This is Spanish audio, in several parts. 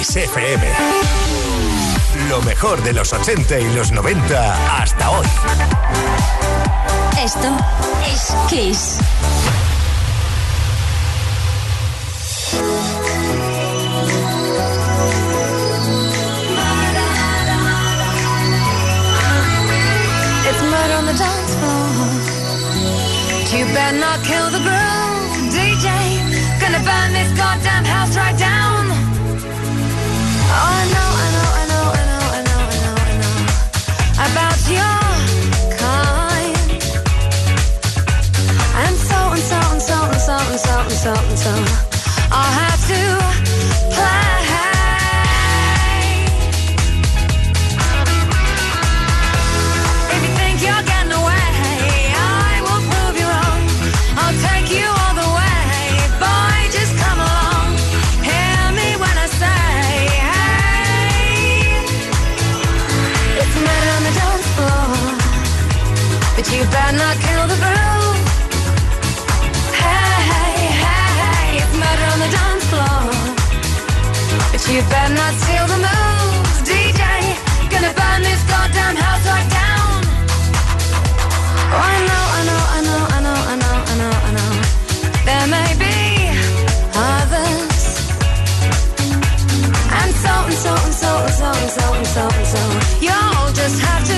Kiss FM. Lo mejor de los 80 y los 90 hasta hoy. Esto es Kiss. It's murder on the dance floor. You better not kill the groove, DJ. Gonna burn this goddamn house right down. Oh, just have to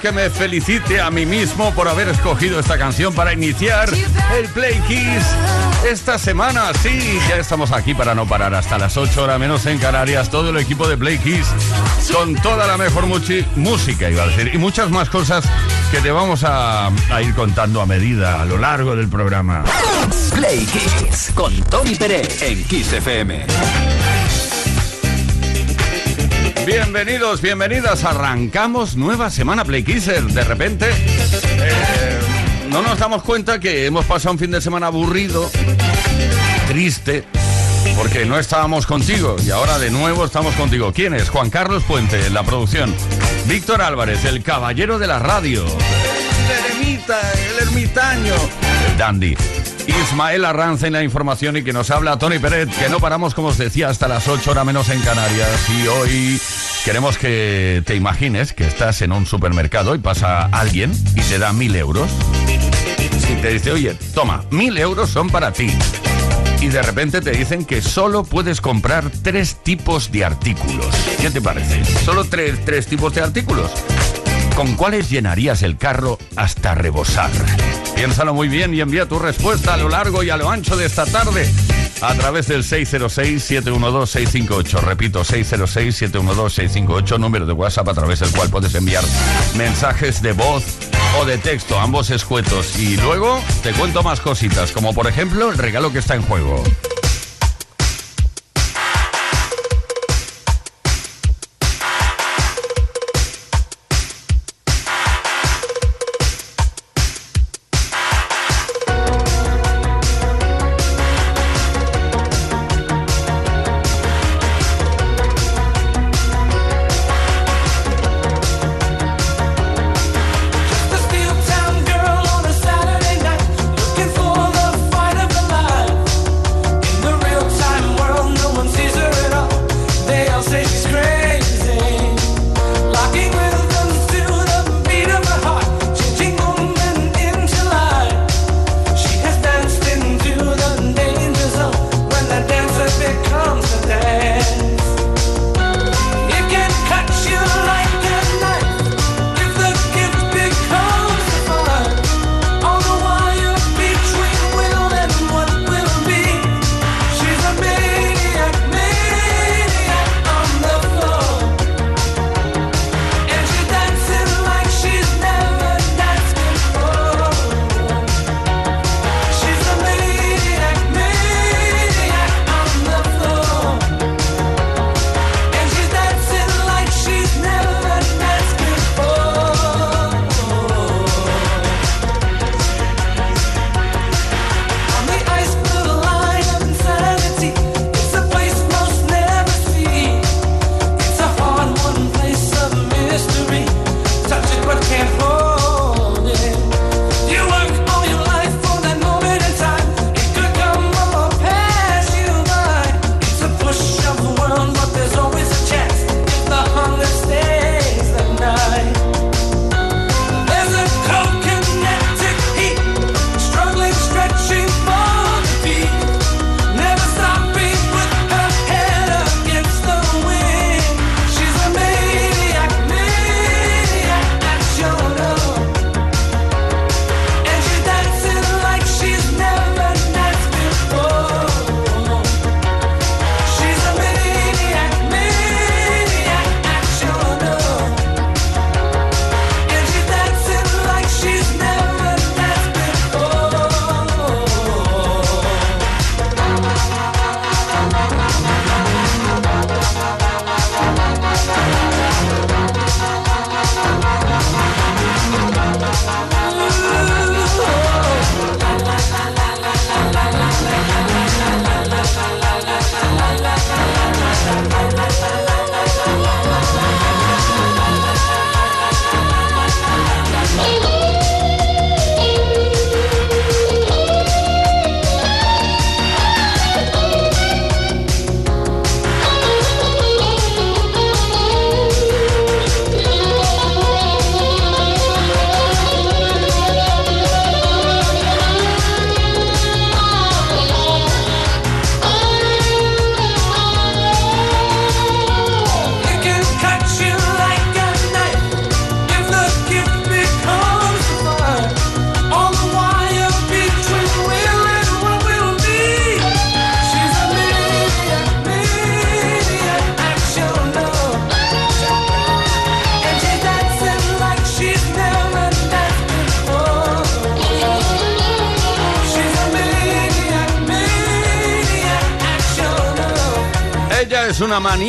Que me felicite a mí mismo por haber escogido esta canción para iniciar el Play Kiss esta semana. Sí, ya estamos aquí para no parar hasta las 8 horas menos en Canarias. Todo el equipo de Play Kiss con toda la mejor música, iba a decir, y muchas más cosas que te vamos a, a ir contando a medida a lo largo del programa. Play Kiss con Tony Pérez en Kiss FM. Bienvenidos, bienvenidas. Arrancamos nueva semana Play Kisser. De repente, eh, no nos damos cuenta que hemos pasado un fin de semana aburrido, triste, porque no estábamos contigo y ahora de nuevo estamos contigo. ¿Quién es? Juan Carlos Puente en la producción. Víctor Álvarez, el caballero de la radio. El eremita, el ermitaño. El dandy. Ismael Arranza en la información y que nos habla Tony Peret, que no paramos, como os decía, hasta las 8 horas menos en Canarias. Y hoy queremos que te imagines que estás en un supermercado y pasa alguien y te da mil euros. Y te dice, oye, toma, mil euros son para ti. Y de repente te dicen que solo puedes comprar tres tipos de artículos. ¿Qué te parece? ¿Solo tres, tres tipos de artículos? ¿Con cuáles llenarías el carro hasta rebosar? Piénsalo muy bien y envía tu respuesta a lo largo y a lo ancho de esta tarde a través del 606-712-658. Repito, 606-712-658, número de WhatsApp a través del cual puedes enviar mensajes de voz o de texto, ambos escuetos. Y luego te cuento más cositas, como por ejemplo el regalo que está en juego.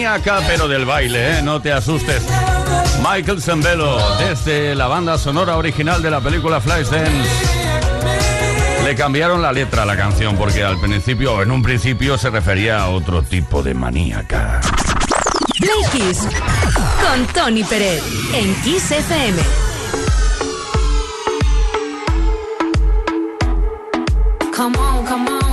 Una maníaca, pero del baile, ¿eh? no te asustes. Michael Zembello, desde la banda sonora original de la película Flashdance. Le cambiaron la letra a la canción porque al principio, en un principio, se refería a otro tipo de maníaca. Kiss con Tony Pérez en Kiss FM. Come on, come on,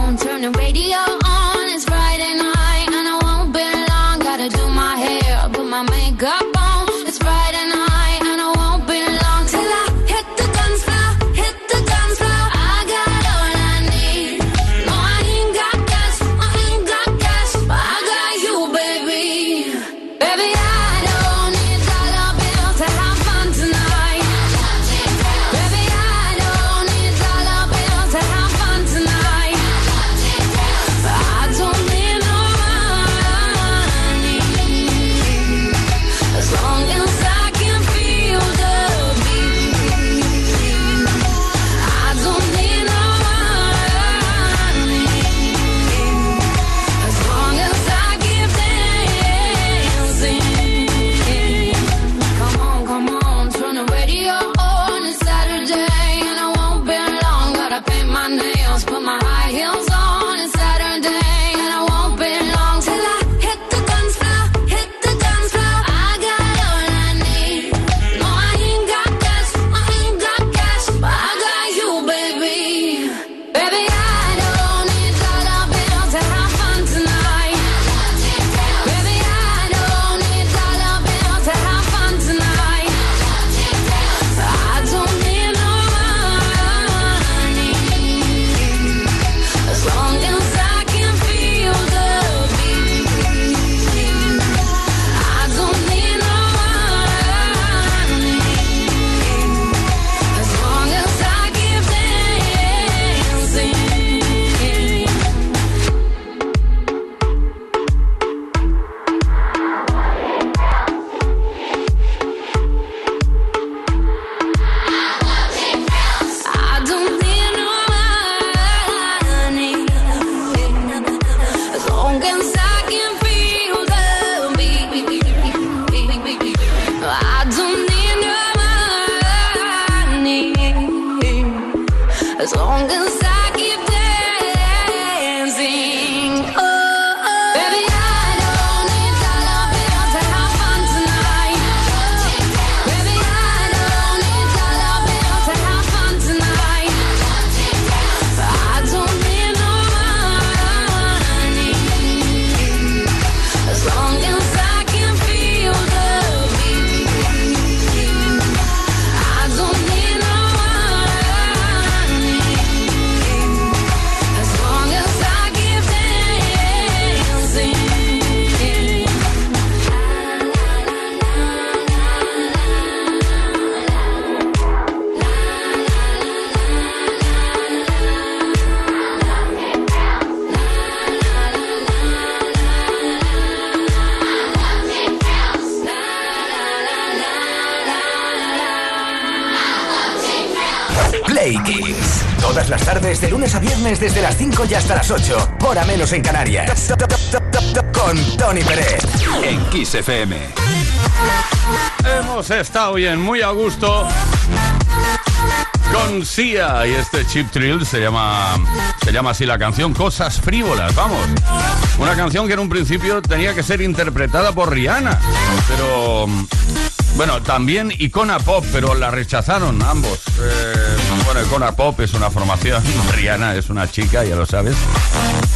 las 5 y hasta las 8. Hora menos en Canarias. Con Tony Pérez. En Kiss FM. Hemos estado bien, muy a gusto con Sia y este Chip Thrill se llama se llama así la canción Cosas frívolas, vamos. Una canción que en un principio tenía que ser interpretada por Rihanna, pero bueno, también Icona Pop, pero la rechazaron ambos. Eh, bueno, Icona Pop es una formación, Rihanna es una chica, ya lo sabes.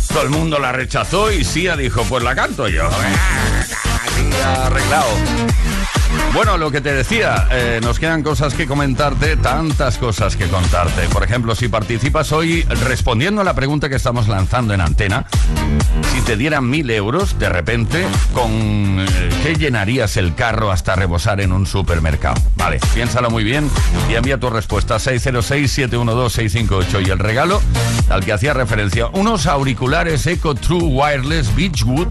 Todo el mundo la rechazó y Sia dijo, pues la canto yo. Arreglado. Bueno, lo que te decía, eh, nos quedan cosas que comentarte, tantas cosas que contarte. Por ejemplo, si participas hoy respondiendo a la pregunta que estamos lanzando en antena, si te dieran mil euros de repente, ¿con eh, qué llenarías el carro hasta rebosar en un supermercado? Vale, piénsalo muy bien y envía tu respuesta 606-712-658. Y el regalo al que hacía referencia, unos auriculares Eco True Wireless Beachwood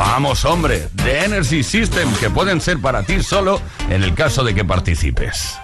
Vamos, hombre, de Energy System, que pueden ser para ti solo en el caso de que participes.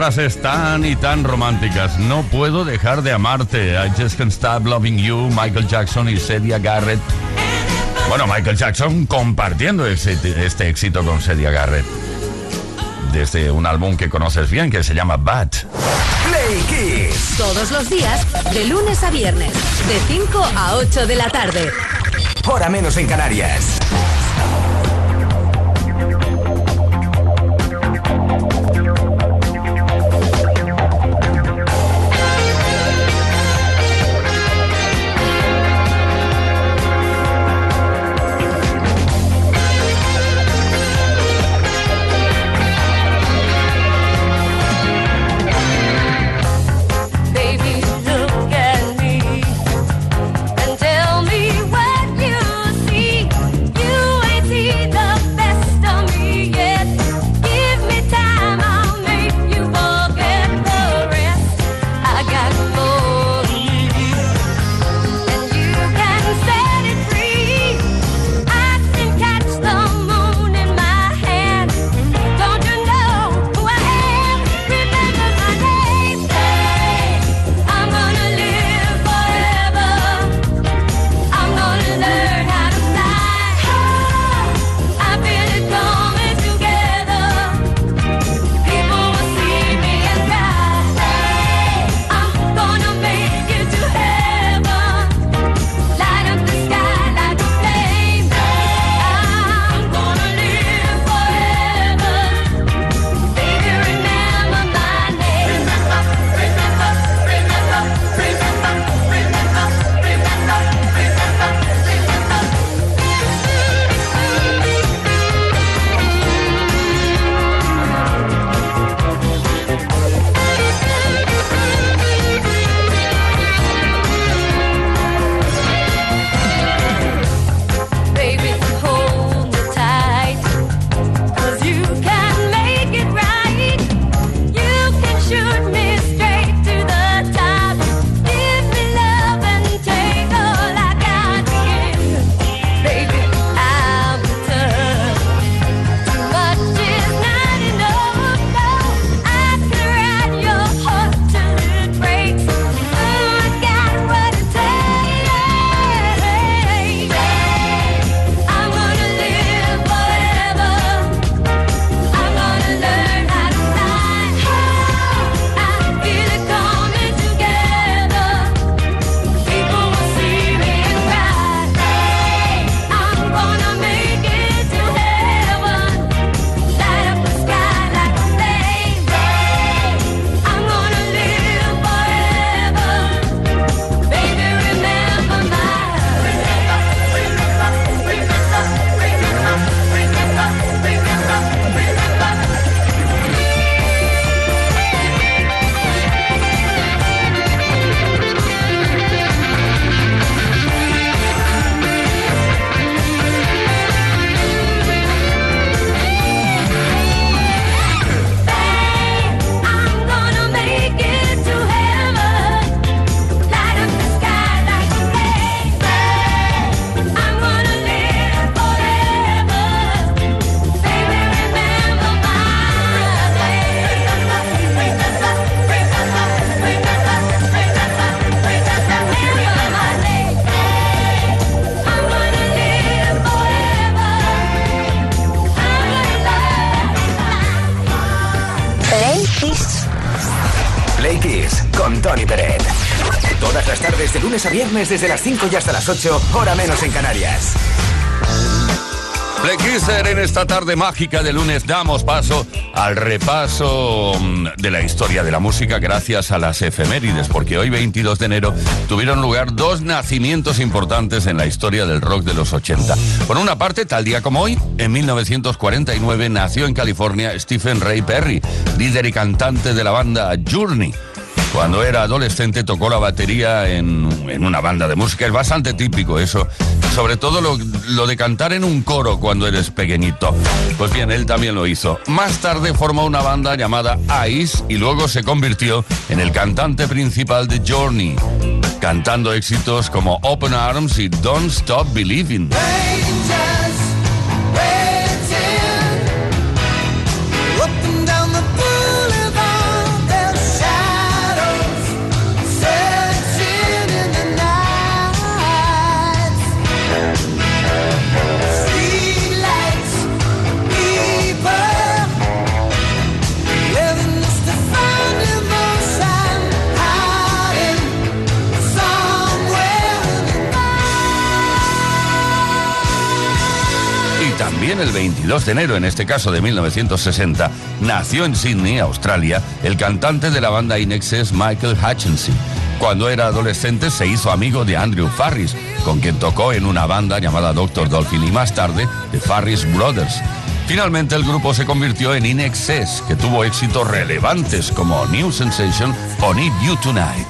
Frases tan y tan románticas. No puedo dejar de amarte. I just can't stop loving you. Michael Jackson y Celia Garrett. Bueno, Michael Jackson compartiendo ese- este éxito con Celia Garrett. Desde un álbum que conoces bien que se llama Bad. Play Kiss. Todos los días, de lunes a viernes, de 5 a 8 de la tarde. Hora menos en Canarias. Desde las 5 y hasta las 8, hora menos en Canarias. Kisser, en esta tarde mágica de lunes damos paso al repaso mm, de la historia de la música gracias a las efemérides, porque hoy 22 de enero tuvieron lugar dos nacimientos importantes en la historia del rock de los 80. Por una parte, tal día como hoy, en 1949 nació en California Stephen Ray Perry, líder y cantante de la banda Journey. Cuando era adolescente tocó la batería en, en una banda de música. Es bastante típico eso. Sobre todo lo, lo de cantar en un coro cuando eres pequeñito. Pues bien, él también lo hizo. Más tarde formó una banda llamada Ice y luego se convirtió en el cantante principal de Journey, cantando éxitos como Open Arms y Don't Stop Believing. 2 de enero, en este caso de 1960, nació en Sydney, Australia, el cantante de la banda Inexes Michael Hutchinson. Cuando era adolescente se hizo amigo de Andrew Farris, con quien tocó en una banda llamada Doctor Dolphin y más tarde The Farris Brothers. Finalmente el grupo se convirtió en In Excess, que tuvo éxitos relevantes como New Sensation o Need You Tonight.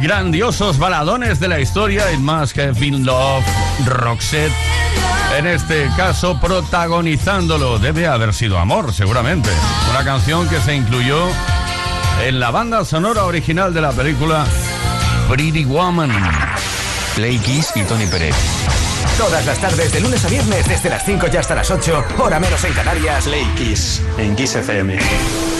Grandiosos baladones de la historia, en más que Feel Love, Roxette. En este caso, protagonizándolo. Debe haber sido Amor, seguramente. Una canción que se incluyó en la banda sonora original de la película Pretty Woman. Play Kiss y Tony Pérez. Todas las tardes, de lunes a viernes, desde las 5 y hasta las 8, hora menos en Canarias. Play Kiss en Kiss FM.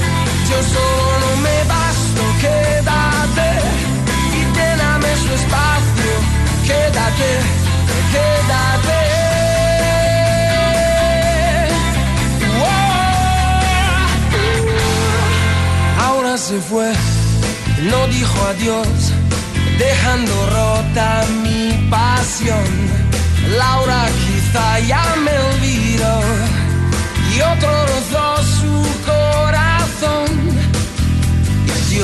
Yo solo me basto, quédate y lléname su espacio, quédate, quédate. Ahora se fue, no dijo adiós, dejando rota mi pasión. Laura quizá ya me olvidó y otro rozó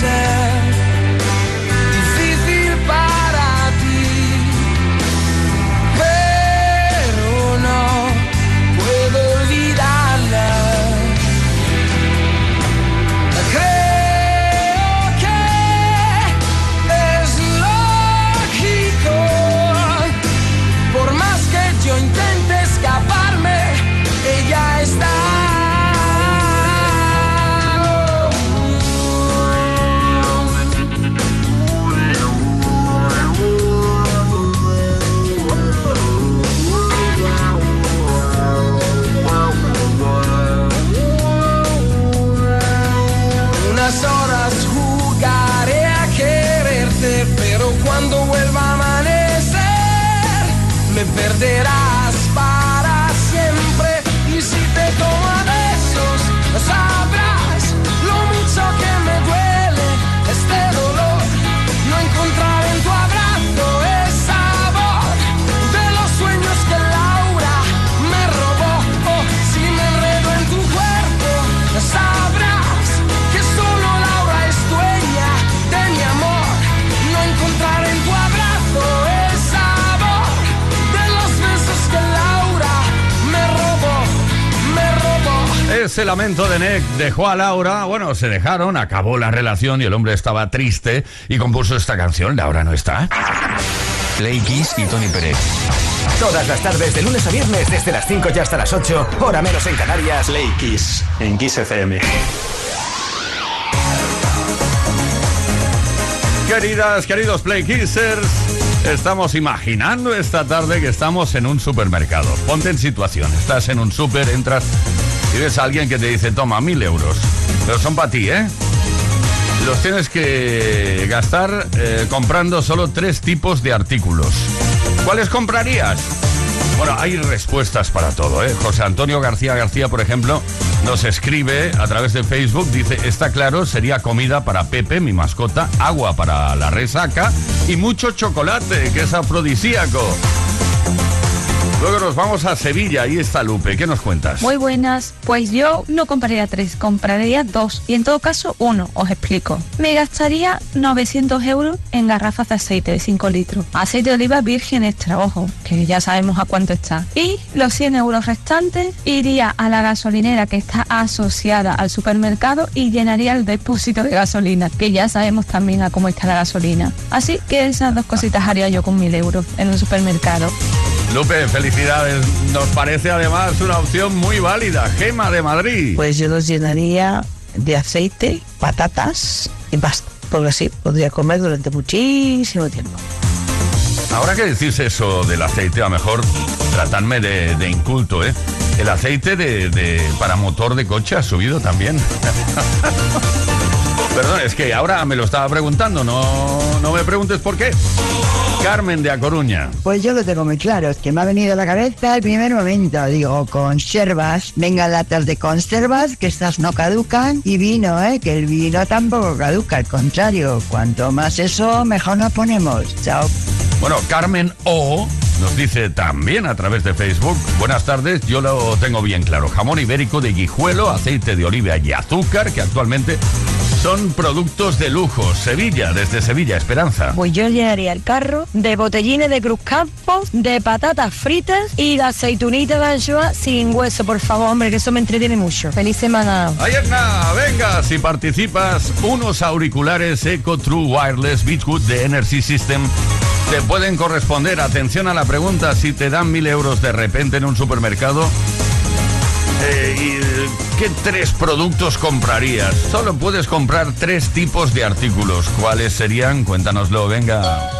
Puede me perderás Ese lamento de Nick dejó a Laura, bueno, se dejaron, acabó la relación y el hombre estaba triste y compuso esta canción, Laura no está. Play Kiss y Tony Pérez. Todas las tardes, de lunes a viernes, desde las 5 y hasta las 8, hora menos en Canarias. Play Kiss en Kiss FM. Queridas, queridos Play Kissers, estamos imaginando esta tarde que estamos en un supermercado. Ponte en situación, estás en un super, entras ves a alguien que te dice, toma, mil euros. Pero son para ti, ¿eh? Los tienes que gastar eh, comprando solo tres tipos de artículos. ¿Cuáles comprarías? Bueno, hay respuestas para todo, ¿eh? José Antonio García García, por ejemplo, nos escribe a través de Facebook, dice, está claro, sería comida para Pepe, mi mascota, agua para la resaca y mucho chocolate, que es afrodisíaco. Luego nos vamos a Sevilla, ahí está Lupe, ¿qué nos cuentas? Muy buenas. Pues yo no compraría tres, compraría dos. Y en todo caso, uno. Os explico. Me gastaría 900 euros en garrafas de aceite de 5 litros. Aceite de oliva virgen extra, ojo, que ya sabemos a cuánto está. Y los 100 euros restantes iría a la gasolinera que está asociada al supermercado y llenaría el depósito de gasolina, que ya sabemos también a cómo está la gasolina. Así que esas dos cositas haría yo con 1000 euros en un supermercado. Lupe, felicidades. Nos parece además una opción muy válida. Gema de Madrid. Pues yo los llenaría de aceite, patatas y pasta. Porque así podría comer durante muchísimo tiempo. Ahora que decís eso del aceite, a lo mejor tratadme de, de inculto, ¿eh? El aceite de, de- para motor de coche ha subido también. Perdón, es que ahora me lo estaba preguntando, no, no me preguntes por qué. Carmen de A Coruña. Pues yo lo tengo muy claro, es que me ha venido a la cabeza el primer momento. Digo, conservas, venga latas de conservas, que estas no caducan, y vino, ¿eh? Que el vino tampoco caduca, al contrario, cuanto más eso, mejor nos ponemos. Chao. Bueno, Carmen O nos dice también a través de Facebook, buenas tardes, yo lo tengo bien claro, jamón ibérico de guijuelo, aceite de oliva y azúcar, que actualmente son productos de lujo. Sevilla, desde Sevilla, Esperanza. Pues yo llenaría el carro de botellines de Cruz Campos, de patatas fritas y de aceitunita de anchoa sin hueso, por favor, hombre, que eso me entretiene mucho. Feliz semana. Ahí está, venga, si participas, unos auriculares Eco True Wireless Beachwood de Energy System te pueden corresponder. Atención a la pregunta, si te dan mil euros de repente en un supermercado, eh, ¿y ¿qué tres productos comprarías? Solo puedes comprar tres tipos de artículos. ¿Cuáles serían? Cuéntanoslo, venga.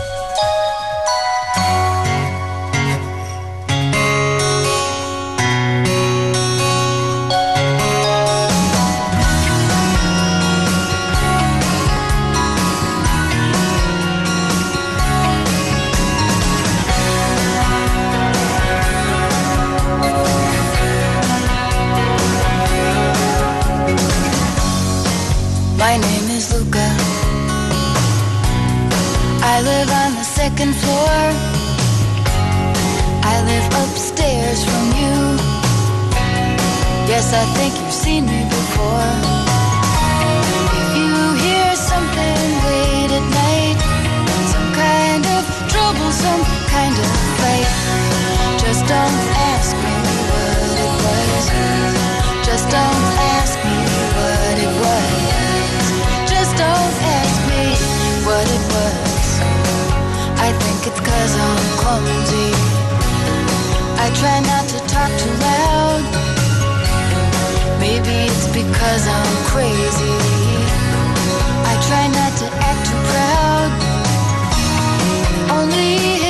Second floor. I live upstairs from you. Yes, I think you've seen me before. If you hear something late at night, some kind of trouble, some kind of fight, just don't it's cause I'm clumsy. I try not to talk too loud. Maybe it's because I'm crazy. I try not to act too proud. Only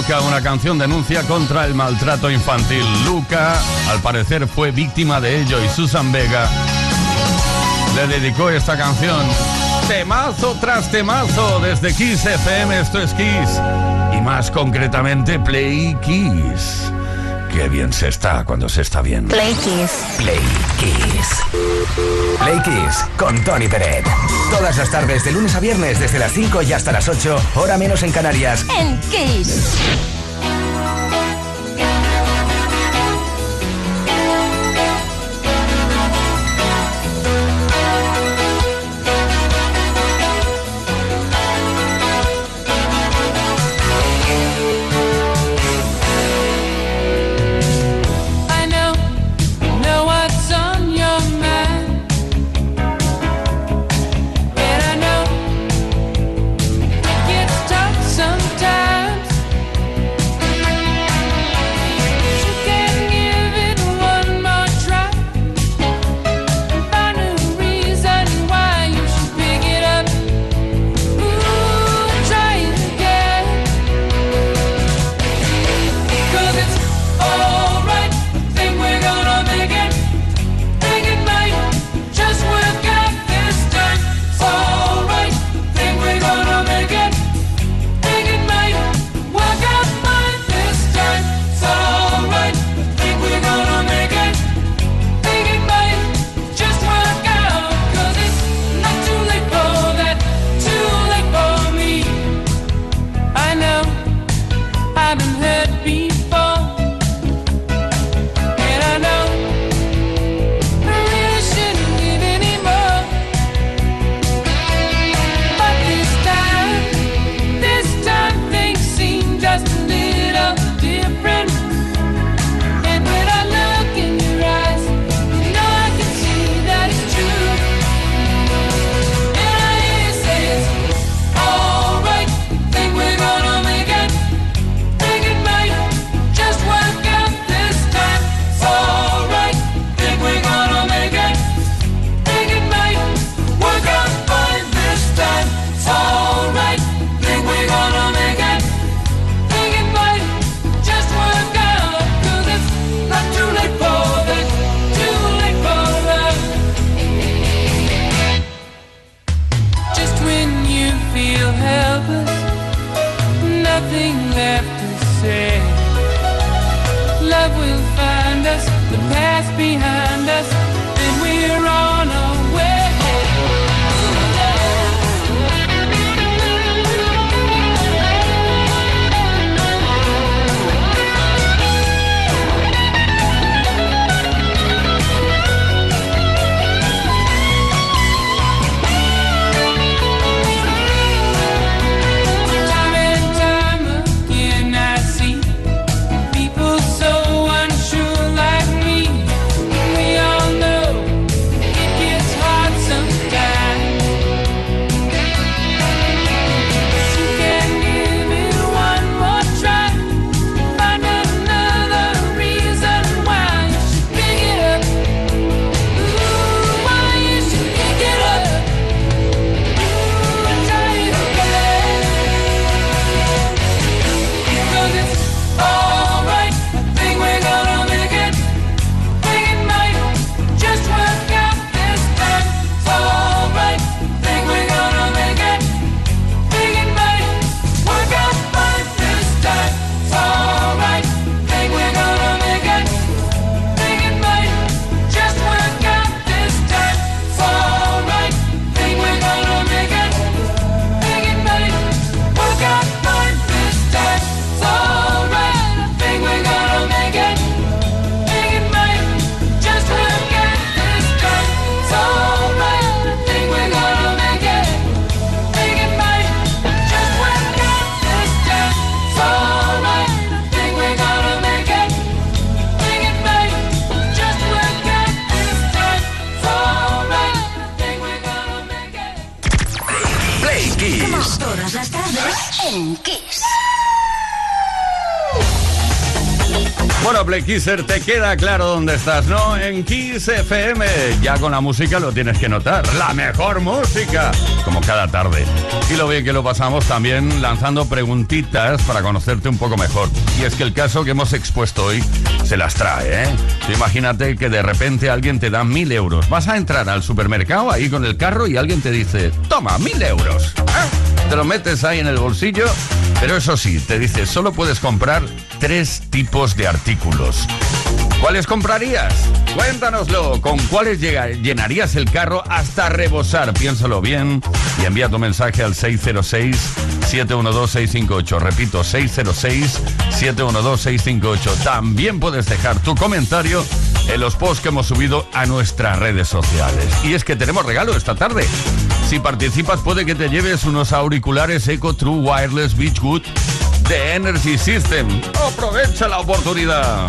Luca, una canción denuncia contra el maltrato infantil. Luca, al parecer, fue víctima de ello y Susan Vega le dedicó esta canción. Temazo tras temazo desde Kiss FM, esto es Kiss. Y más concretamente, Play Kiss. Qué bien se está cuando se está bien. Play Kiss. Play Kiss. Play Kiss con Tony Peret. Todas las tardes de lunes a viernes desde las 5 y hasta las 8, hora menos en Canarias. En Kiss. the past behind us. Play te queda claro dónde estás, ¿no? En Kiss FM. Ya con la música lo tienes que notar. La mejor música, como cada tarde. Y lo bien que lo pasamos también lanzando preguntitas para conocerte un poco mejor. Y es que el caso que hemos expuesto hoy se las trae, ¿eh? Imagínate que de repente alguien te da mil euros. Vas a entrar al supermercado ahí con el carro y alguien te dice, toma, mil euros. ¿eh? Te lo metes ahí en el bolsillo, pero eso sí, te dice, solo puedes comprar tres tipos de artículos. ¿Cuáles comprarías? Cuéntanoslo. ¿Con cuáles llenarías el carro hasta rebosar? Piénsalo bien y envía tu mensaje al 606-712-658. Repito, 606-712-658. También puedes dejar tu comentario en los posts que hemos subido a nuestras redes sociales. Y es que tenemos regalo esta tarde. Si participas puede que te lleves unos auriculares Eco True Wireless Beachwood de Energy System. Aprovecha la oportunidad.